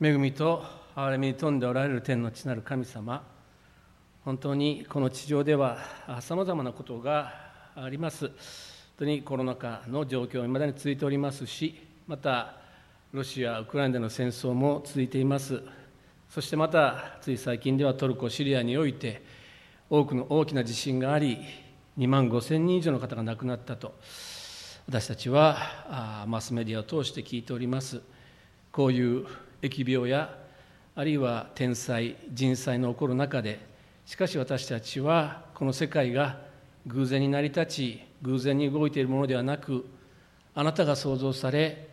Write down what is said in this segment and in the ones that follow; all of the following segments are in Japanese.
恵みと憐れみに富んでおられる天の地なる神様本当にこの地上ではさまざまなことがあります。本当にコロナ禍の状況いまだに続いておりますしまたロシア・ウクライナの戦争も続いています。そしてまたつい最近ではトルコ・シリアにおいて多くの大きな地震があり2万5千人以上の方が亡くなったと私たちはマスメディアを通して聞いております。こういう疫病やあるいは天災人災の起こる中でしかし私たちはこの世界が偶然に成り立ち偶然に動いているものではなくあなたが創造され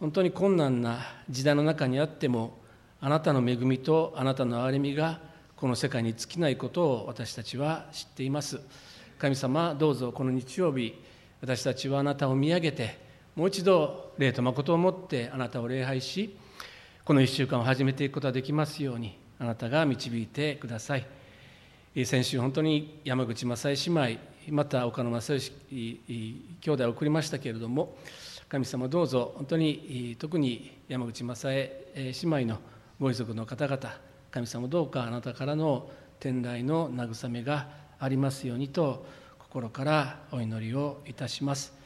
本当に困難な時代の中にあってもあなたの恵みとあなたの憐れみがこの世界に尽きないことを私たちは知っています。神様どうぞこの日曜日私たちはあなたを見上げてもう一度霊と誠をもってあなたを礼拝しこの1週間を始めていくことができますようにあなたが導いてください。先週本当に山口正恵姉妹また岡野正義兄弟を送りましたけれども神様どうぞ本当に特に山口正恵姉妹のご遺族の方々神様どうかあなたからの天来の慰めがありますようにと心からお祈りをいたします。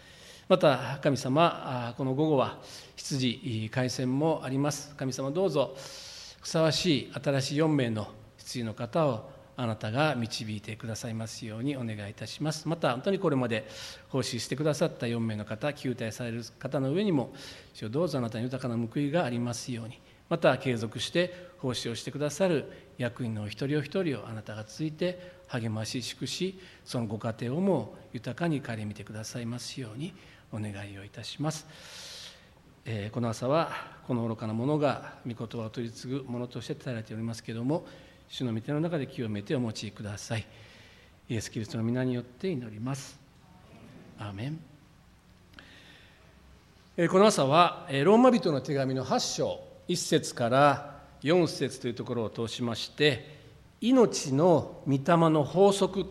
また神様この午後は羊回線もあります。神様どうぞふさわしい新しい4名の羊の方をあなたが導いてくださいますようにお願いいたします。また本当にこれまで奉仕してくださった4名の方救待される方の上にもどうぞあなたに豊かな報いがありますように。また継続して奉仕をしてくださる役員のお一人お一人をあなたがついて励まし祝しそのご家庭をも豊かに顧みてくださいますように。お願いをいたします、えー、この朝はこの愚かなものが御言葉を取り継ぐものとして伝えられておりますけれども主の御手の中で清めてお持ちください。イエス・キリストの皆によって祈ります。アーメン。この朝はローマ人の手紙の8章1節から4節というところを通しまして命の御霊の法則。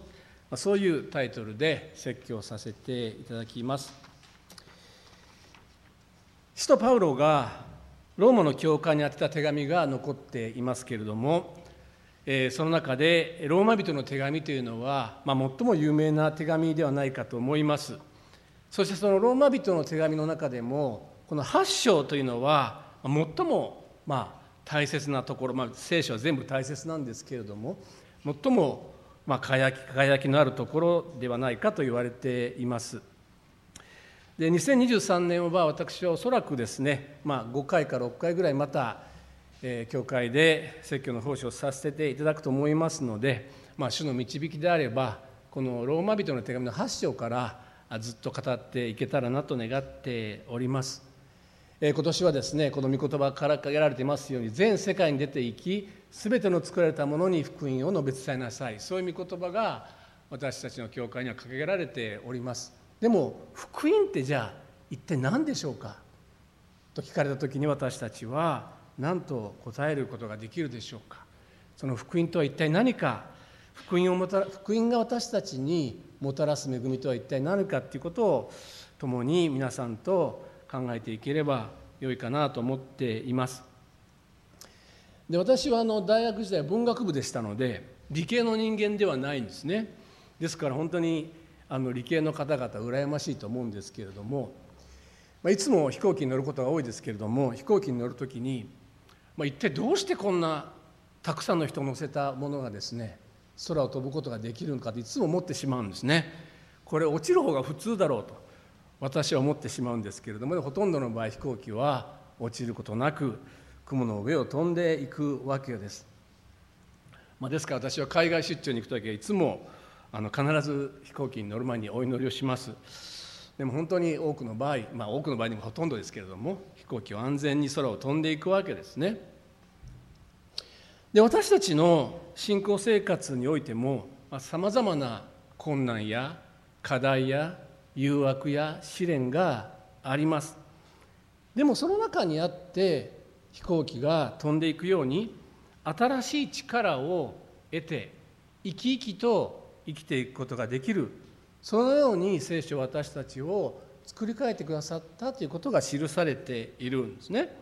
そういうタイトルで説教させていただきます。使徒パウロがローマの教会に宛てた手紙が残っていますけれども、えー、その中でローマ人の手紙というのは、まあ、最も有名な手紙ではないかと思いますそしてそのローマ人の手紙の中でもこの8章というのは最もまあ大切なところ、まあ、聖書は全部大切なんですけれども最もまあ輝き輝きのあるところではないかと言われています。で2023年は私はおそらくですね、まあ、5回か6回ぐらいまた、えー、教会で説教の奉仕をさせていただくと思いますので、まあ、主の導きであればこのローマ人の手紙の8章からずっと語っていけたらなと願っております。えー、今年はですねこの御言葉から掲げられていますように全世界に出ていき全ての作られたものに福音を述べ伝えなさいそういう御言葉が私たちの教会には掲げられております。でも福音ってじゃあ一体何でしょうか？と聞かれた時に私たちは何と答えることができるでしょうか？その福音とは一体何か？福音をもた福音が私たちにもたらす恵みとは一体何かっていうことを共に皆さんと考えていければよいかなと思っています。で私はあの大学時代文学部でしたので理系の人間ではないんですね。ですから本当にあの理系の方々羨ましいと思うんですけれども、まあ、いつも飛行機に乗ることが多いですけれども飛行機に乗る時に、まあ、一体どうしてこんなたくさんの人を乗せたものがですね空を飛ぶことができるのかといつも思ってしまうんですね。これ落ちる方が普通だろうと私は思ってしまうんですけれどもほとんどの場合飛行機は落ちることなく雲の上を飛んでいくわけです。まあ、ですから私は海外出張に行く時はいつもあの必ず飛行機に乗る前にお祈りをします。でも本当に多くの場合まあ多くの場合にもほとんどですけれども飛行機は安全に空を飛んでいくわけですね。で私たちの信仰生活においてもさまざ、まな困難や課題や誘惑や試練があります。でもその中にあって飛行機が飛んでいくように新しい力を得て生き生きと生きていくことができる。そのように聖書私たちを作り変えてくださったということが記されているんですね。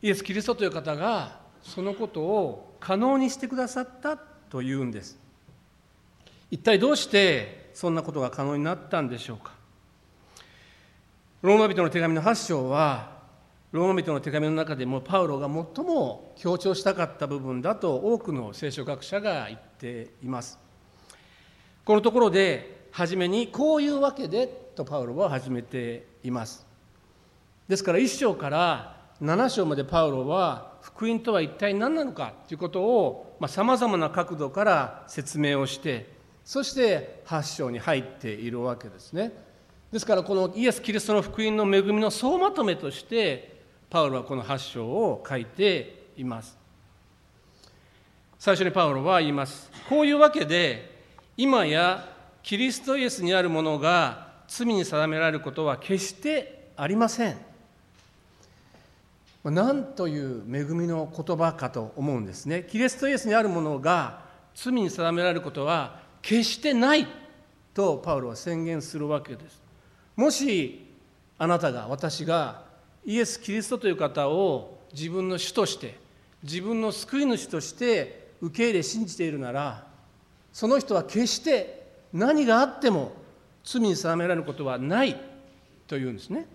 イエス・キリストという方がそのことを可能にしてくださったというんです。一体どうしてそんなことが可能になったんでしょうか。ローマ人の手紙の8章はローマ人の手紙の中でもパウロが最も強調したかった部分だと多くの聖書学者が言っています。このところで初めにこういうわけでとパウロは始めています。ですから1章から7章までパウロは福音とは一体何なのかということをさまざ、まな角度から説明をしてそして8章に入っているわけですね。ですからこのイエス・キリストの福音の恵みの総まとめとしてパウロはこの8章を書いています。最初にパウロは言います。こういうわけで今やキリストイエスにあるものが罪に定められることは決してありません。何という恵みの言葉かと思うんですね。キリストイエスにあるものが罪に定められることは決してないとパウロは宣言するわけです。もしあなたが私がイエス・キリストという方を自分の主として自分の救い主として受け入れ信じているならその人は決して何があっても罪に定められることはないというんですね。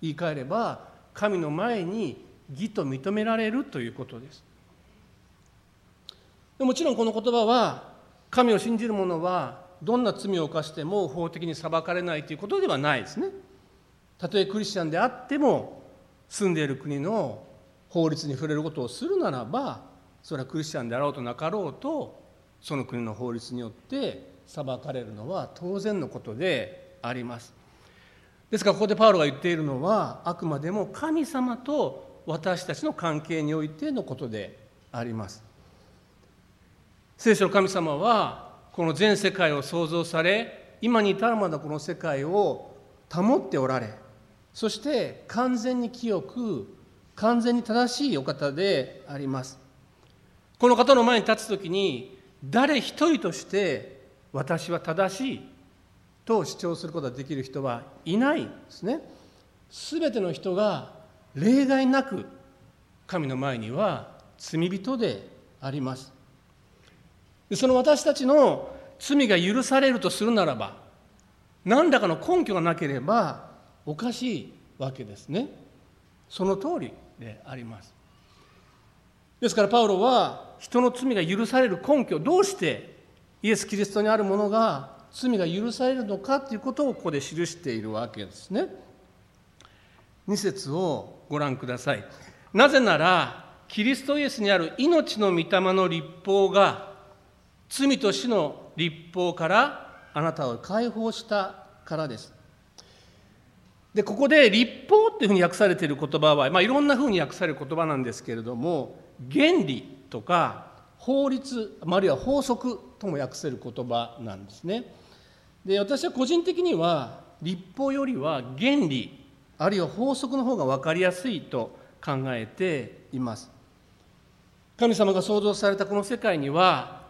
言い換えれば神の前に義と認められるということです。もちろんこの言葉は神を信じる者はどんな罪を犯しても法的に裁かれないということではないですね。たとえクリスチャンであっても住んでいる国の法律に触れることをするならばそれはクリスチャンであろうとなかろうとその国の法律によって裁かれるのは当然のことであります。ですからここでパウロが言っているのはあくまでも神様と私たちの関係においてのことであります。聖書の神様はこの全世界を創造され今に至るまでこの世界を保っておられそして完全に清く完全に正しいお方であります。この方の前に立つ時に誰一人として私は正しいと主張することができる人はいないんですね。全ての人が例外なく神の前には罪人であります。その私たちの罪が許されるとするならば何らかの根拠がなければおかしいわけですね。その通りであります。ですからパウロは人の罪が許される根拠どうしてイエス・キリストにあるものが罪が許されるのかということをここで記しているわけですね。2節をご覧ください。なぜならキリストイエスにある命の御霊の立法が罪と死の立法からあなたを解放したからです。でここで立法っていうふうに訳されている言葉は、まあ、いろんなふうに訳される言葉なんですけれども原理。とか法律あるいは法則とも訳せる言葉なんですね。で私は個人的には立法よりは原理あるいは法則の方が分かりやすいと考えています。神様が創造されたこの世界には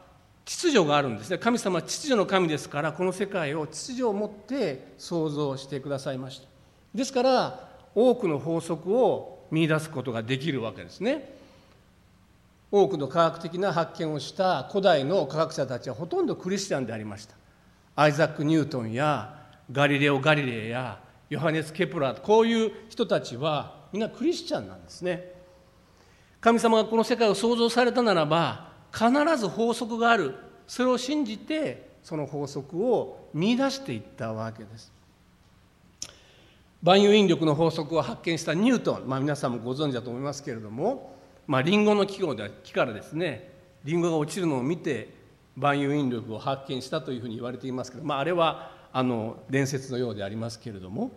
秩序があるんですね神様は秩序の神ですからこの世界を秩序を持って創造してくださいました。ですから多くの法則を見いだすことができるわけですね。多くの科学的な発見をした古代の科学者たちはほとんどクリスチャンでありました。アイザック・ニュートンやガリレオ・ガリレイやヨハネス・ケプラーこういう人たちはみんなクリスチャンなんですね。神様がこの世界を創造されたならば必ず法則があるそれを信じてその法則を見出していったわけです。万有引力の法則を発見したニュートン、まあ、皆さんもご存知だと思いますけれども、まあ、リンゴの木で木からですねリンゴが落ちるのを見て万有引力を発見したというふうに言われていますけど、まあ、あれはあの伝説のようでありますけれども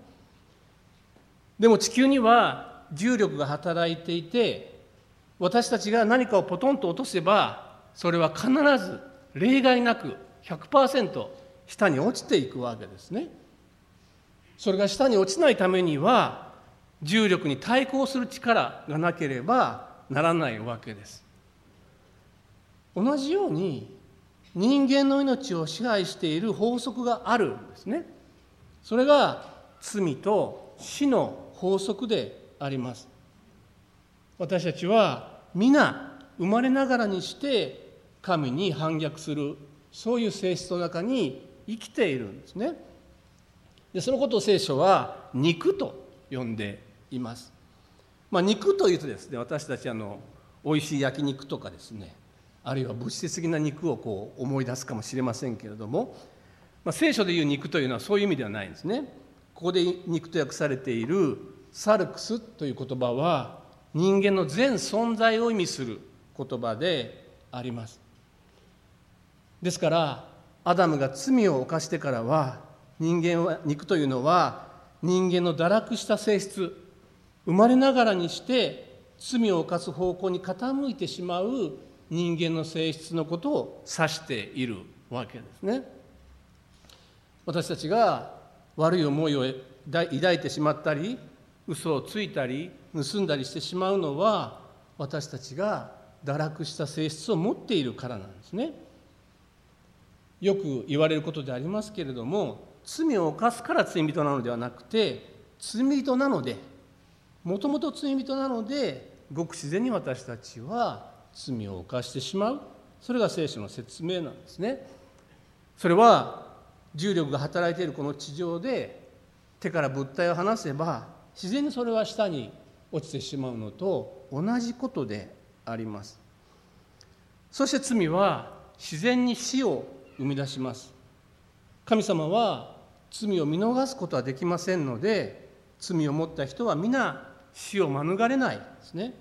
でも地球には重力が働いていて私たちが何かをポトンと落とせばそれは必ず例外なく100%下に落ちていくわけですね。それが下に落ちないためには重力に対抗する力がなければならないわけです。同じように人間の命を支配している法則があるんですね。それが罪と死の法則であります。私たちは皆生まれながらにして神に反逆するそういう性質の中に生きているんですね。でそのことを聖書は肉と呼んでいます、まあ、肉というとですね私たちあの美味しい焼肉とかですねあるいは物質的な肉をこう思い出すかもしれませんけれども、まあ、聖書でいう肉というのはそういう意味ではないんですね。ここで肉と訳されているサルクスという言葉は人間の全存在を意味する言葉であります。ですからアダムが罪を犯してからは人間は肉というのは人間の堕落した性質生まれながらにして罪を犯す方向に傾いてしまう人間の性質のことを指しているわけですね。私たちが悪い思いを抱いてしまったり嘘をついたり盗んだりしてしまうのは私たちが堕落した性質を持っているからなんですね。よく言われることでありますけれども罪を犯すから罪人なのではなくて罪人なのでもともと罪人なのでごく自然に私たちは罪を犯してしまう。それが聖書の説明なんですね。それは重力が働いているこの地上で手から物体を離せば自然にそれは下に落ちてしまうのと同じことであります。そして罪は自然に死を生み出します。神様は罪を見逃すことはできませんので罪を持った人は皆死を免れないですね。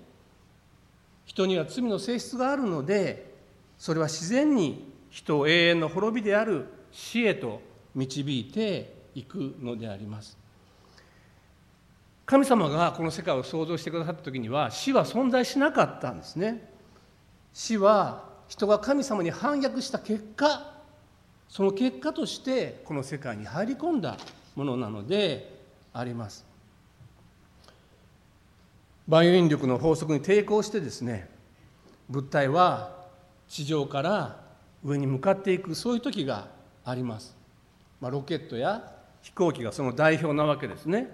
人には罪の性質があるのでそれは自然に人を永遠の滅びである死へと導いていくのであります。神様がこの世界を創造してくださった時には死は存在しなかったんですね。死は人が神様に反逆した結果その結果としてこの世界に入り込んだものなのであります。万有引力の法則に抵抗してですね物体は地上から上に向かっていくそういう時があります、まあ、ロケットや飛行機がその代表なわけですね。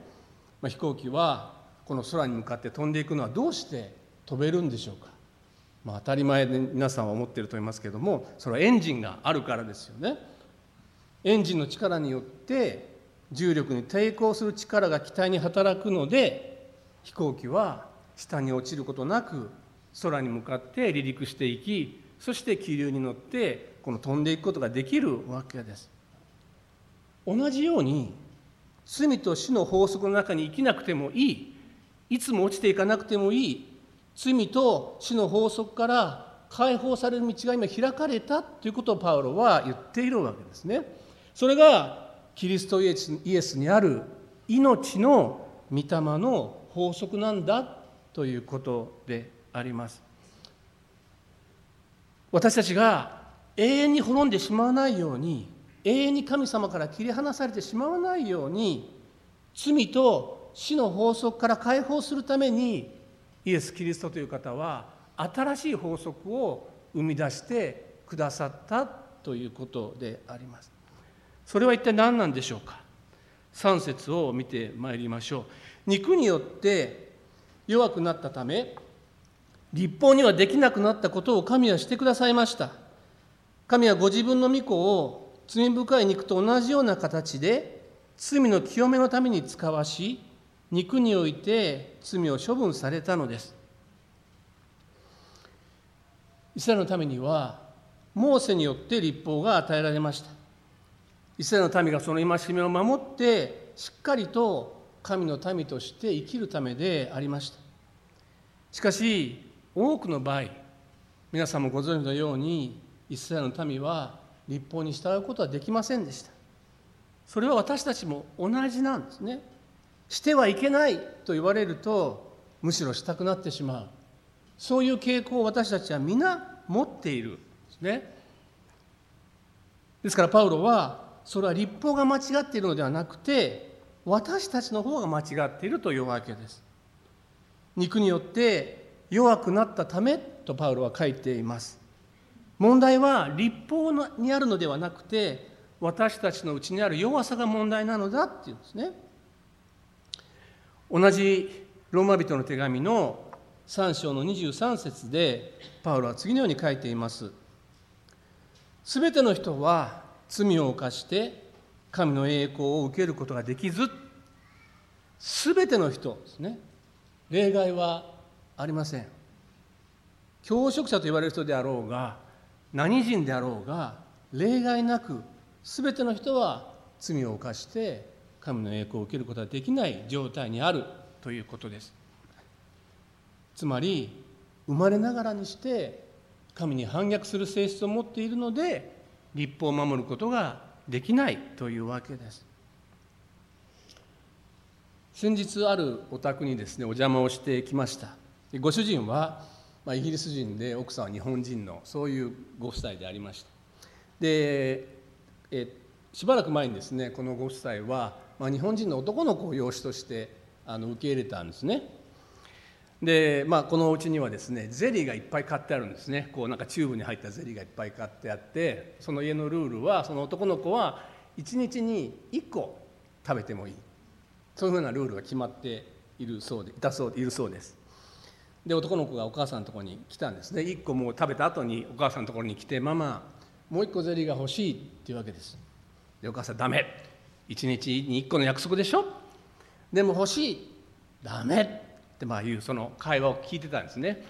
まあ、飛行機はこの空に向かって飛んでいくのはどうして飛べるんでしょうか、まあ、当たり前で皆さんは思っていると思いますけどもそれはエンジンがあるからですよね。エンジンの力によって重力に抵抗する力が機体に働くので飛行機は下に落ちることなく空に向かって離陸していきそして気流に乗ってこの飛んでいくことができるわけです。同じように罪と死の法則の中に生きなくてもいい。いつも落ちていかなくてもいい。罪と死の法則から解放される道が今開かれたということをパウロは言っているわけですね。それがキリストイエスにある命の御霊の法則なんだということであります。私たちが永遠に滅んでしまわないように永遠に神様から切り離されてしまわないように罪と死の法則から解放するためにイエス・キリストという方は新しい法則を生み出してくださったということであります。それは一体何なんでしょうか？3節を見てまいりましょう。肉によって弱くなったため立法にはできなくなったことを神はしてくださいました。神はご自分の御子を罪深い肉と同じような形で罪の清めのために使わし肉において罪を処分されたのですイスラエルのためにはモーセによって立法が与えられましたイスラエルの民がその戒めを守ってしっかりと神の民として生きるためでありました。しかし多くの場合皆さんもご存知のようにイスラエルの民は立法に従うことはできませんでした。それは私たちも同じなんですね。してはいけないと言われるとむしろしたくなってしまう。そういう傾向を私たちは皆持っているんですね。ですからパウロはそれは立法が間違っているのではなくて私たちの方が間違っているというわけです。肉によって弱くなったためとパウロは書いています。問題は立法にあるのではなくて私たちのうちにある弱さが問題なのだっていうんですね。同じローマ人の手紙の3章の23節でパウロは次のように書いています。すべての人は罪を犯して神の栄光を受けることができずすべての人ですね例外はありません。教職者と言われる人であろうが何人であろうが例外なくすべての人は罪を犯して神の栄光を受けることができない状態にあるということです。つまり生まれながらにして神に反逆する性質を持っているので立法を守ることができないというわけです。先日あるお宅にですねお邪魔をしてきました。ご主人は、まあ、イギリス人で奥さんは日本人のそういうご夫妻でありました。でえしばらく前にですねこのご夫妻は、まあ、日本人の男の子を養子としてあの受け入れたんですね。で、まあ、このお家にはですねゼリーがいっぱい買ってあるんですね。こうなんかチューブに入ったゼリーがいっぱい買ってあってその家のルールはその男の子は1日に1個食べてもいい。そういうふうなルールが決まっているそうでいたそういるそうです。で男の子がお母さんのところに来たんですね。1個もう食べた後にお母さんのところに来て「ママもう1個ゼリーが欲しい」っていうわけです。でお母さん「ダメ。1日に1個の約束でしょ？でも欲しい。ダメ。ってまあいうその会話を聞いてたんですね。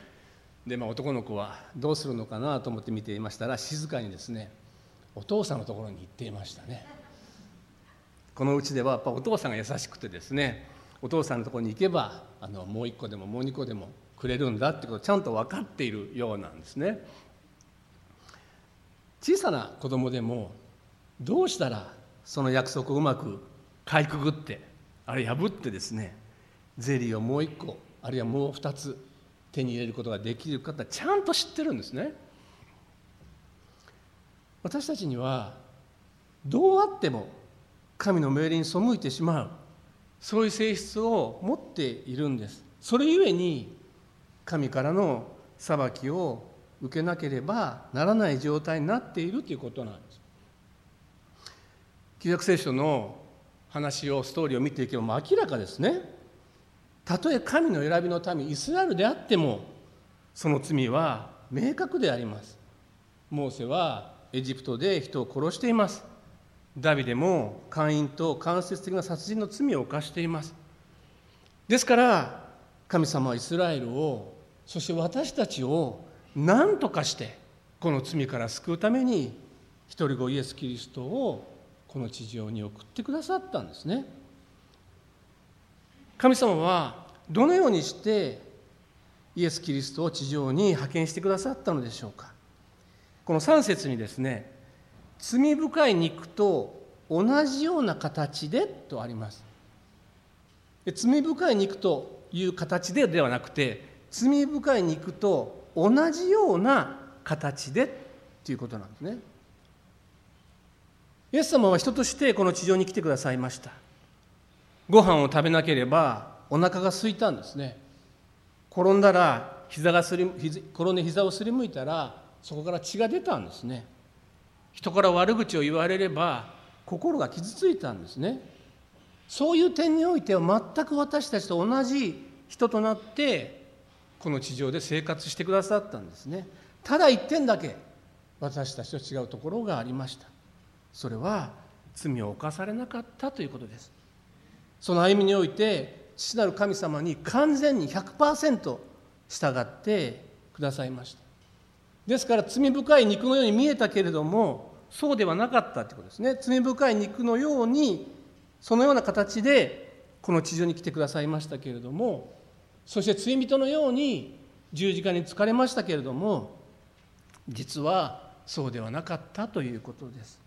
で、まあ、男の子はどうするのかなと思って見ていましたら静かにですねお父さんのところに行っていましたね。このうちではやっぱお父さんが優しくてですねお父さんのところに行けばあのもう一個でももう二個でもくれるんだってことをちゃんと分かっているようなんですね。小さな子供でもどうしたらその約束をうまくかいくぐってあれ破ってですねゼリーをもう一個あるいはもう二つ手に入れることができる方ちゃんと知ってるんですね。私たちにはどうあっても神の命令に背いてしまうそういう性質を持っているんです。それゆえに神からの裁きを受けなければならない状態になっているということなんです。旧約聖書の話をストーリーを見ていけば明らかですね。たとえ神の選びの民イスラエルであってもその罪は明確であります。モーセはエジプトで人を殺しています。ダビデも会員と間接的な殺人の罪を犯しています。ですから神様はイスラエルをそして私たちを何とかしてこの罪から救うために一人子イエス・キリストをこの地上に送ってくださったんですね。神様はどのようにしてイエス・キリストを地上に派遣してくださったのでしょうか。この3節にですね罪深い肉と同じような形でとあります。罪深い肉という形でではなくて罪深い肉と同じような形でということなんですね。イエス様は人としてこの地上に来てくださいました。ご飯を食べなければお腹が空いたんですね。転んだら膝がすり転んで膝をすりむいたらそこから血が出たんですね。人から悪口を言われれば心が傷ついたんですね。そういう点においては全く私たちと同じ人となってこの地上で生活してくださったんですね。ただ一点だけ私たちと違うところがありました。それは罪を犯されなかったということです。その歩みにおいて父なる神様に完全に100%従ってくださいました。ですから罪深い肉のように見えたけれどもそうではなかったということですね。罪深い肉のようにそのような形でこの地上に来てくださいましたけれどもそして罪人のように十字架に疲れましたけれども実はそうではなかったということです。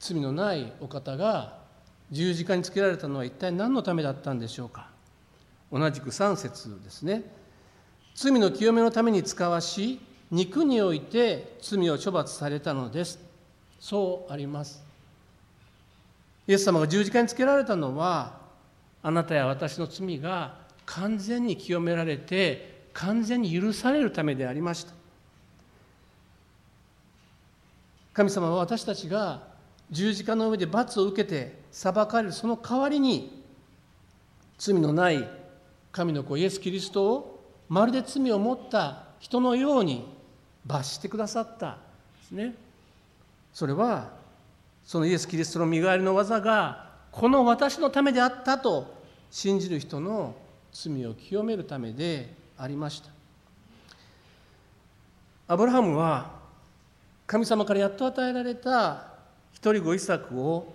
罪のないお方が十字架につけられたのは一体何のためだったんでしょうか？同じく3節ですね。罪の清めのために使わし肉において罪を処罰されたのです。そうあります。イエス様が十字架につけられたのはあなたや私の罪が完全に清められて完全に許されるためでありました。神様は私たちが十字架の上で罰を受けて裁かれるその代わりに罪のない神の子イエス・キリストをまるで罪を持った人のように罰してくださったですね。それはそのイエス・キリストの身代わりの技がこの私のためであったと信じる人の罪を清めるためでありました。アブラハムは神様からやっと与えられた一人子イサクを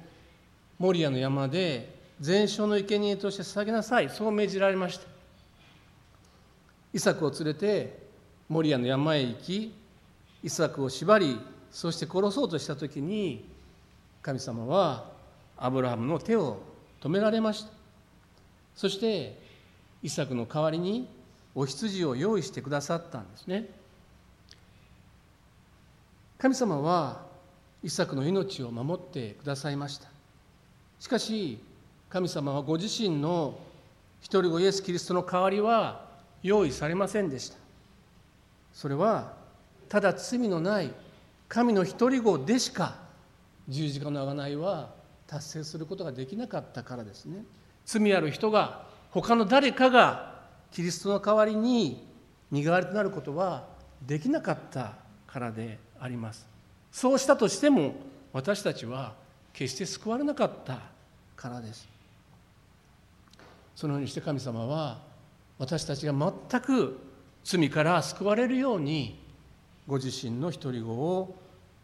モリアの山で全焼の生贄として捧げなさい。そう命じられました。イサクを連れてモリアの山へ行きイサクを縛りそして殺そうとした時に神様はアブラハムの手を止められました。そしてイサクの代わりにお羊を用意してくださったんですね。神様はイサクの命を守ってくださいました。しかし神様はご自身の一人子イエス・キリストの代わりは用意されませんでした。それはただ罪のない神の一人子でしか十字架の贖いは達成することができなかったからですね。罪ある人が他の誰かがキリストの代わりに身代わりとなることはできなかったからであります。そうしたとしても私たちは決して救われなかったからです。そのようにして神様は私たちが全く罪から救われるようにご自身の独り子を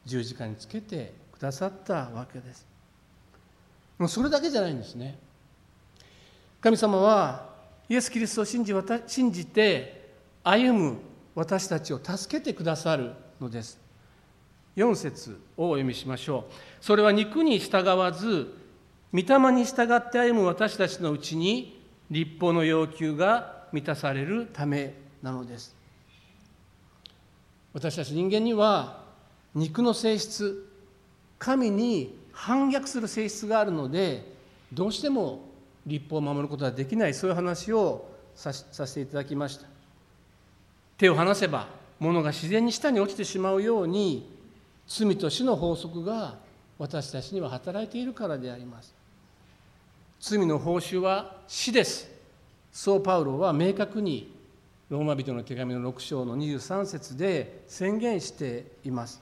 十字架につけてくださったわけです。もうそれだけじゃないんですね。神様はイエス・キリストを信じ信じて歩む私たちを助けてくださるのです。4節をお読みしましょう。それは肉に従わず御霊に従って歩む私たちのうちに立法の要求が満たされるためなのです。私たち人間には肉の性質神に反逆する性質があるのでどうしても立法を守ることができないそういう話をささせていただきました。手を離せば物が自然に下に落ちてしまうように罪と死の法則が私たちには働いているからであります。罪の報酬は死です。そうパウロは明確にローマ人の手紙の6章の23節で宣言しています。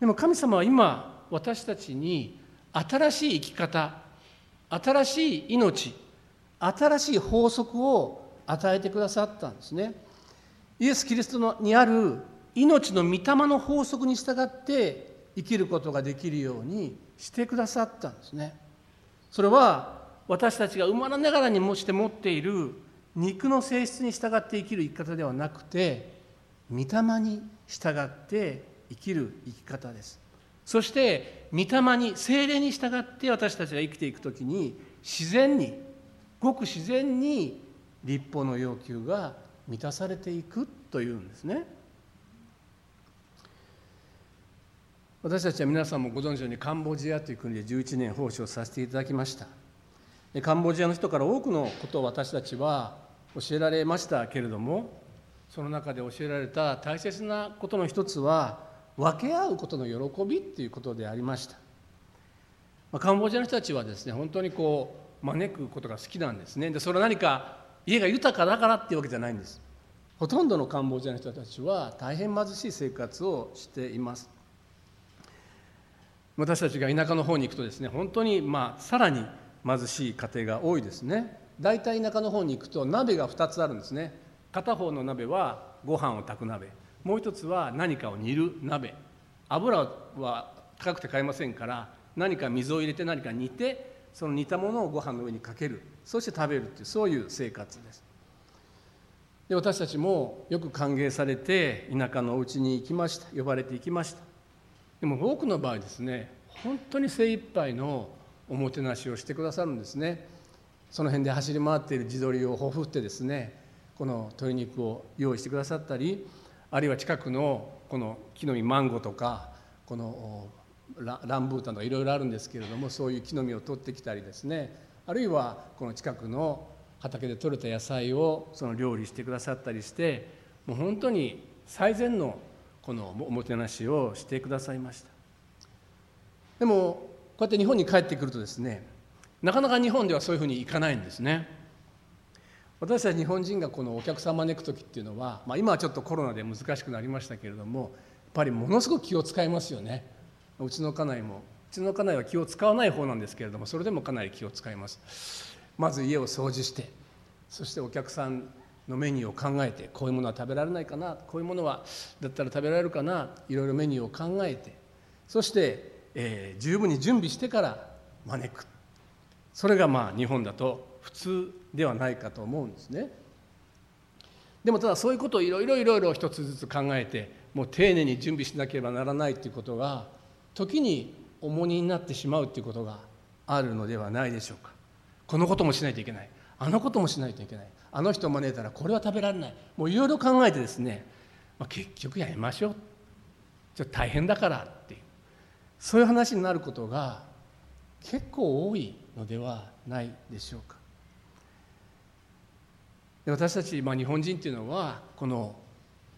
でも神様は今私たちに新しい生き方新しい命新しい法則を与えてくださったんですね。イエス・キリストにある命の御霊の法則に従って生きることができるようにしてくださったんですね。それは私たちが生まれながらにもして持っている肉の性質に従って生きる生き方ではなくて御霊に従って生きる生き方です。そして御霊に精霊に従って私たちが生きていく時に自然にごく自然に立法の要求が満たされていくというんですね。私たちは皆さんもご存知のようにカンボジアという国で11年奉仕をさせていただきました。カンボジアの人から多くのことを私たちは教えられましたけれどもその中で教えられた大切なことの一つは分け合うことの喜びっていうことでありました、まあ、カンボジアの人たちはですね本当にこう招くことが好きなんですね。でそれは何か家が豊かだからっていうわけじゃないんです。ほとんどのカンボジアの人たちは大変貧しい生活をしています。私たちが田舎の方に行くとですね本当にまあさらに貧しい家庭が多いですね。大体田舎の方に行くと鍋が2つあるんですね。片方の鍋はご飯を炊く鍋。もう一つは何かを煮る鍋。油は高くて買えませんから何か水を入れて何か煮てその煮たものをご飯の上にかける。そして食べるっていうそういう生活です。で私たちもよく歓迎されて田舎のお家に行きました。呼ばれて行きました。でも多くの場合ですね本当に精一杯のおもてなしをしてくださるんですね。その辺で走り回っている地鶏をほふってですねこの鶏肉を用意してくださったりあるいは近くのこの木の実マンゴーとかこのランブータンとかいろいろあるんですけれどもそういう木の実を取ってきたりですねあるいはこの近くの畑で採れた野菜をその料理してくださったりしてもう本当に最善のこのおもてなしをしてくださいました。でもこうやって日本に帰ってくるとですねなかなか日本ではそういうふうにいかないんですね。私たち日本人がこのお客さんを招く時っていうのは、まあ、今はちょっとコロナで難しくなりましたけれどもやっぱりものすごく気を使いますよね。うちの家内も。うちの家内は気を使わない方なんですけれどもそれでもかなり気を使います。まず家を掃除してそしてお客さんのメニューを考えてこういうものは食べられないかなこういうものはだったら食べられるかないろいろメニューを考えてそして、えー、十分に準備してから招く。それがまあ日本だと普通ではないかと思うんですね。でもただそういうことをいろいろいろいろ一つずつ考えてもう丁寧に準備しなければならないということが時に重荷になってしまうということがあるのではないでしょうか。このこともしないといけない。あのこともしないといけない。あの人を招いたらこれは食べられない。もういろいろ考えてですね、まあ、結局やめましょう。ちょっと大変だからっていう。そういう話になることが結構多いのではないでしょうか。私たち、まあ、日本人っていうのはこの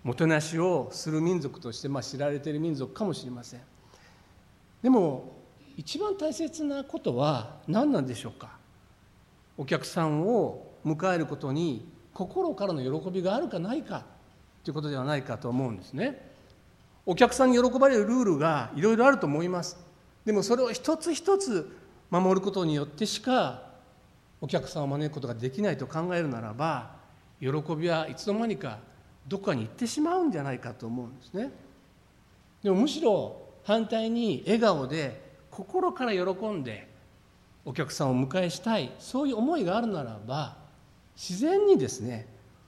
もてなしをする民族として、まあ、知られている民族かもしれません。でも一番大切なことは何なんでしょうか。お客さんを迎えることに心からの喜びがあるかないかということではないかと思うんですね。お客さんに喜ばれるルールがいろいろあると思います。でもそれを一つ一つ守ることによってしかお客さんを招くことができないと考えるならば喜びはいつの間にかどこかに行ってしまうんじゃないかと思うんですね。でもむしろ反対に笑顔で心から喜んでお客さんをお迎えしたいそういう思いがあるならば自然にですね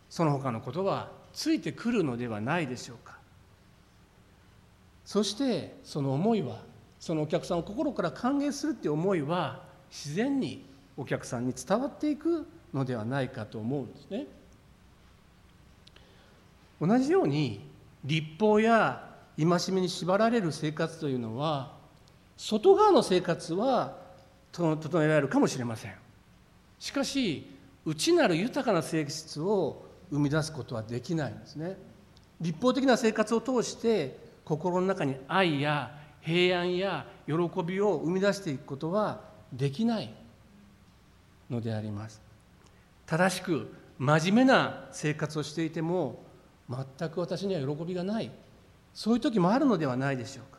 その他のことはついてくるのではないでしょうかそしてその思いはそのお客さんを心から歓迎するっていう思いは自然にお客さんに伝わっていくのではないかと思うんですね。同じように立法や戒めに縛られる生活というのは外側の生活は整えられるかもしれませんしかし内なる豊かな性質を生み出すことはできないんですね。立法的な生活を通して心の中に愛や平安や喜びを生み出していくことはできないのであります。正しく真面目な生活をしていても全く私には喜びがない。そういう時もあるのではないでしょうか。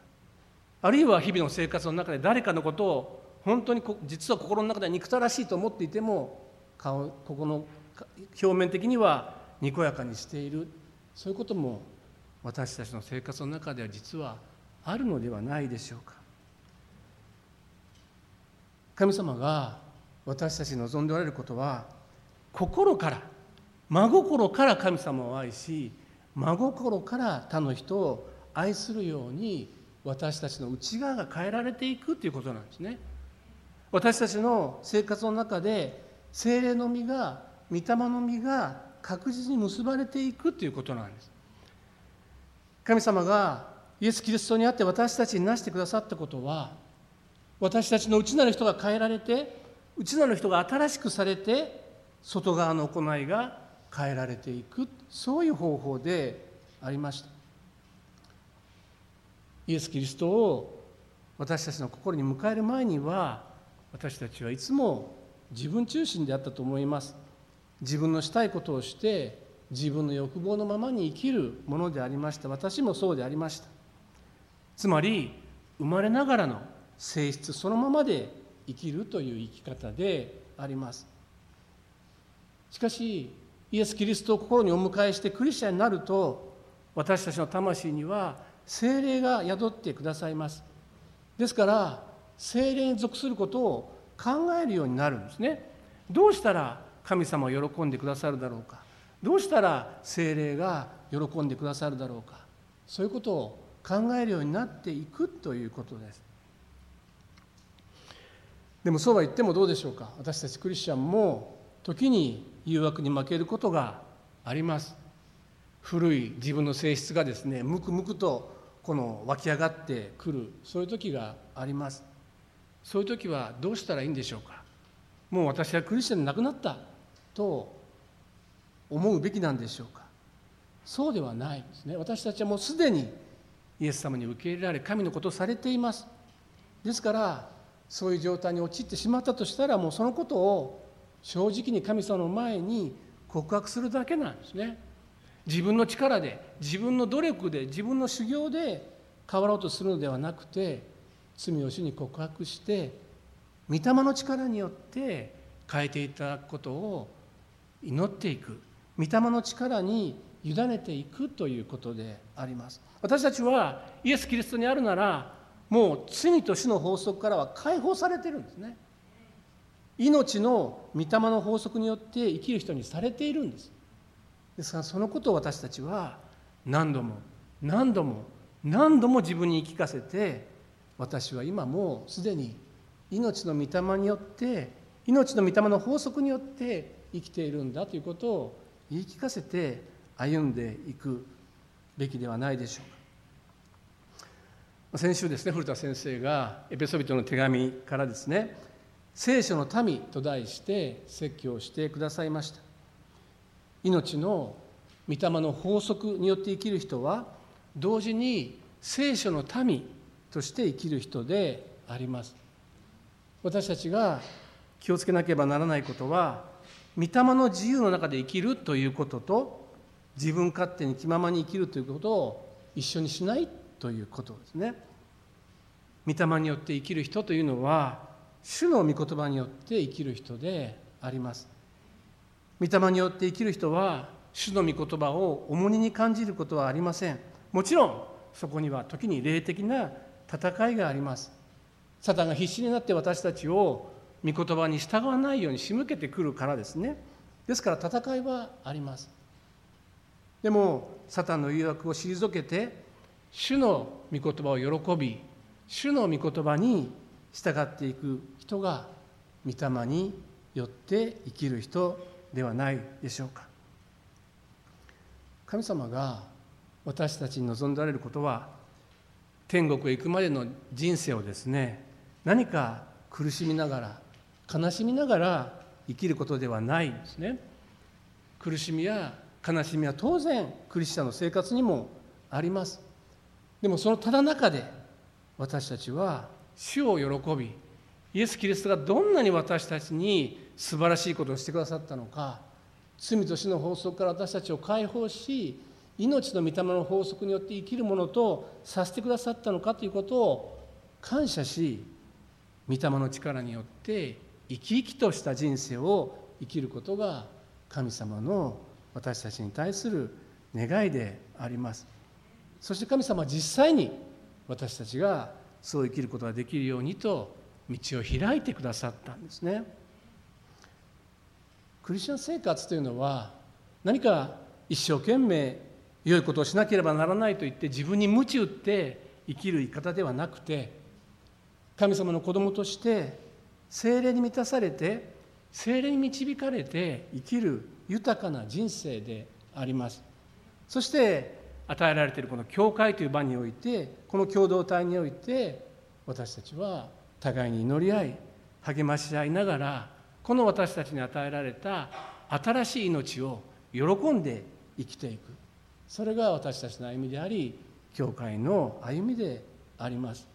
あるいは日々の生活の中で誰かのことを本当に実は心の中では憎たらしいと思っていても顔ここの表面的にはにこやかにしている。そういうことも私たちの生活の中では実はあるのではないでしょうか。神様が私たちに望んでおられることは心から真心から神様を愛し真心から他の人を愛するように私たちの内側が変えられていくということなんですね。私たちの生活の中で精霊の実が御霊の実が確実に結ばれていくということなんです。神様がイエス・キリストにあって私たちになしてくださったことは私たちの内なる人が変えられて内なる人が新しくされて外側の行いが変えられていく。そういう方法でありました。イエス・キリストを私たちの心に迎える前には私たちはいつも自分中心であったと思います。自分のしたいことをして自分の欲望のままに生きるものでありました。私もそうでありました。つまり生まれながらの性質そのままで生きるという生き方であります。しかしイエス・キリストを心にお迎えしてクリスチャンになると私たちの魂には精霊が宿ってくださいます。ですから精霊に属することを考えるようになるんですね。どうしたら神様を喜んでくださるだろうか。どうしたら精霊が喜んでくださるだろうか。そういうことを考えるようになっていくということです。でもそうは言ってもどうでしょうか。私たちクリスチャンも時に誘惑に負けることがあります。古い自分の性質がですねむくむくとこの湧き上がってくる。そういう時があります。そういう時はどうしたらいいんでしょうか？もう私はクリスチャンでなくなったと思うべきなんでしょうか？そうではないですね。私たちはもうすでにイエス様に受け入れられ神のことをされています。ですからそういう状態に陥ってしまったとしたらもうそのことを正直に神様の前に告白するだけなんですね。自分の力で自分の努力で自分の修行で変わろうとするのではなくて罪を主に告白して御霊の力によって変えていただくことを祈っていく。御霊の力に委ねていくということであります。私たちはイエス・キリストにあるならもう罪と死の法則からは解放されてるんですね。命の御霊の法則によって生きる人にされているんです。ですからそのことを私たちは何度も何度も何度も自分に言い聞かせて私は今もうすでに命の御霊によって命の御霊の法則によって生きているんだということを言い聞かせて歩んでいくべきではないでしょうか。先週ですね古田先生がエペソビトの手紙からですね「聖書の民」と題して説教してくださいました。命の御霊の法則によって生きる人は同時に聖書の民として生きる人であります。私たちが気をつけなければならないことは御霊の自由の中で生きるということと自分勝手に気ままに生きるということを一緒にしないということですね。御霊によって生きる人というのは主の御言葉によって生きる人であります。御霊によって生きる人は主の御言葉を重荷に感じることはありません。もちろんそこには時に霊的な戦いがあります。サタンが必死になって私たちを御言葉に従わないように仕向けてくるからですね。ですから戦いはあります。でもサタンの誘惑を退けて主の御言葉を喜び主の御言葉に従っていく人が御霊によって生きる人ではないでしょうか。神様が私たちに望んでおられることは天国へ行くまでの人生をですね何か苦しみながら悲しみながら生きることではないんですね。苦しみや悲しみは当然クリスチャンの生活にもあります。でもそのただ中で私たちは主を喜びイエス・キリストがどんなに私たちに素晴らしいことをしてくださったのか罪と死の法則から私たちを解放し命の御霊の法則によって生きるものとさせてくださったのかということを感謝し御霊の力によって生き生きとした人生を生きることが神様の私たちに対する願いであります。そして神様は実際に私たちがそう生きることができるようにと道を開いてくださったんですね。クリスチャン生活というのは何か一生懸命良いことをしなければならないと言って自分に鞭打って生きる生き方ではなくて神様の子供として精霊に満たされて精霊に導かれて生きる豊かな人生であります。そして与えられているこの教会という場においてこの共同体において私たちは互いに祈り合い励まし合いながらこの私たちに与えられた新しい命を喜んで生きていく。それが私たちの歩みであり教会の歩みであります。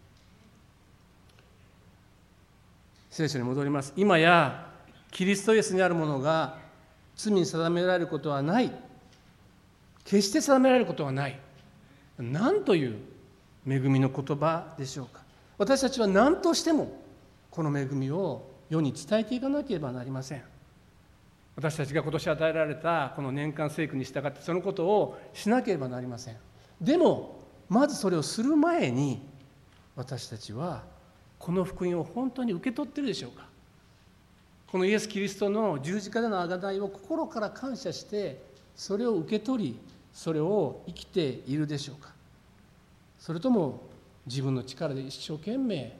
聖書に戻ります。今やキリストイエスにあるものが罪に定められることはない。決して定められることはない。何という恵みの言葉でしょうか。私たちは何としてもこの恵みを世に伝えていかなければなりません。私たちが今年与えられたこの年間聖句に従ってそのことをしなければなりません。でもまずそれをする前に私たちはこの福音を本当に受け取ってるでしょうか。このイエス・キリストの十字架での贖いを心から感謝してそれを受け取りそれを生きているでしょうか。それとも自分の力で一生懸命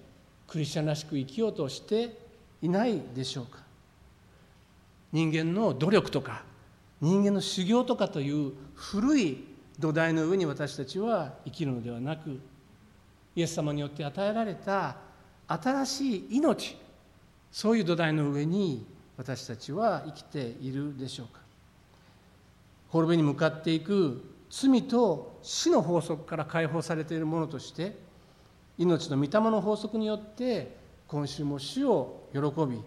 クリスチャンらしく生きようとしていないでしょうか。人間の努力とか人間の修行とかという古い土台の上に私たちは生きるのではなくイエス様によって与えられた新しい命そういう土台の上に私たちは生きているでしょうか。滅びに向かっていく罪と死の法則から解放されているものとして命の御霊の法則によって今週も主を喜び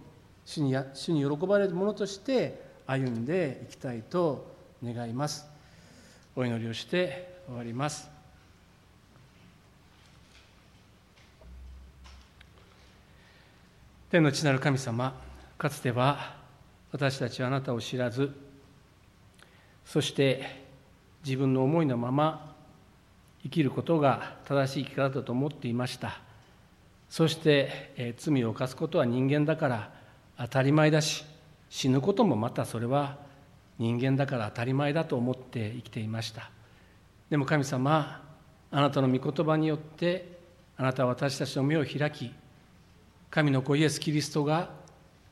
主に主に喜ばれるものとして歩んでいきたいと願います。お祈りをして終わります。天の地なる神様かつては私たちはあなたを知らずそして自分の思いのまま生きることが正しい生き方だと思っていました。そして、え罪を犯すことは人間だから当たり前だし死ぬこともまたそれは人間だから当たり前だと思って生きていました。でも神様あなたの御言葉によってあなたは私たちの目を開き神の子イエス・キリストが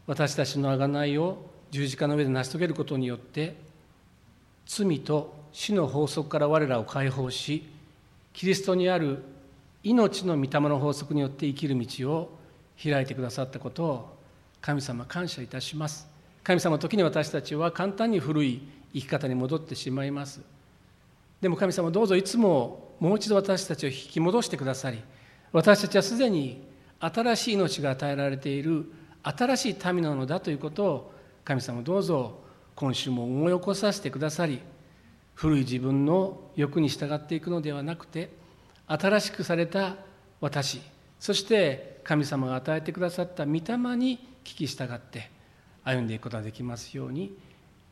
私たちの贖いを十字架の上で成し遂げることによって罪と死の法則から我らを解放しキリストにある命の御霊の法則によって生きる道を開いてくださったことを神様感謝いたします。神様時に私たちは簡単に古い生き方に戻ってしまいます。でも神様どうぞいつももう一度私たちを引き戻してくださり私たちはすでに新しい命が与えられている新しい民なのだということを神様どうぞ今週も思い起こさせてくださり古い自分の欲に従っていくのではなくて新しくされた私そして神様が与えてくださった御霊に聞き従って歩んでいくことができますように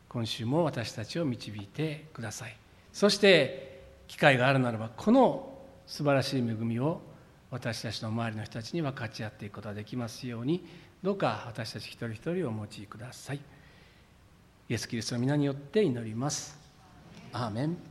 今週も私たちを導いてください。そして機会があるならばこの素晴らしい恵みを私たちの周りの人たちに分かち合っていくことができますようにどうか私たち一人一人をお持ちください。イエス・キリストの皆によって祈ります。アーメン。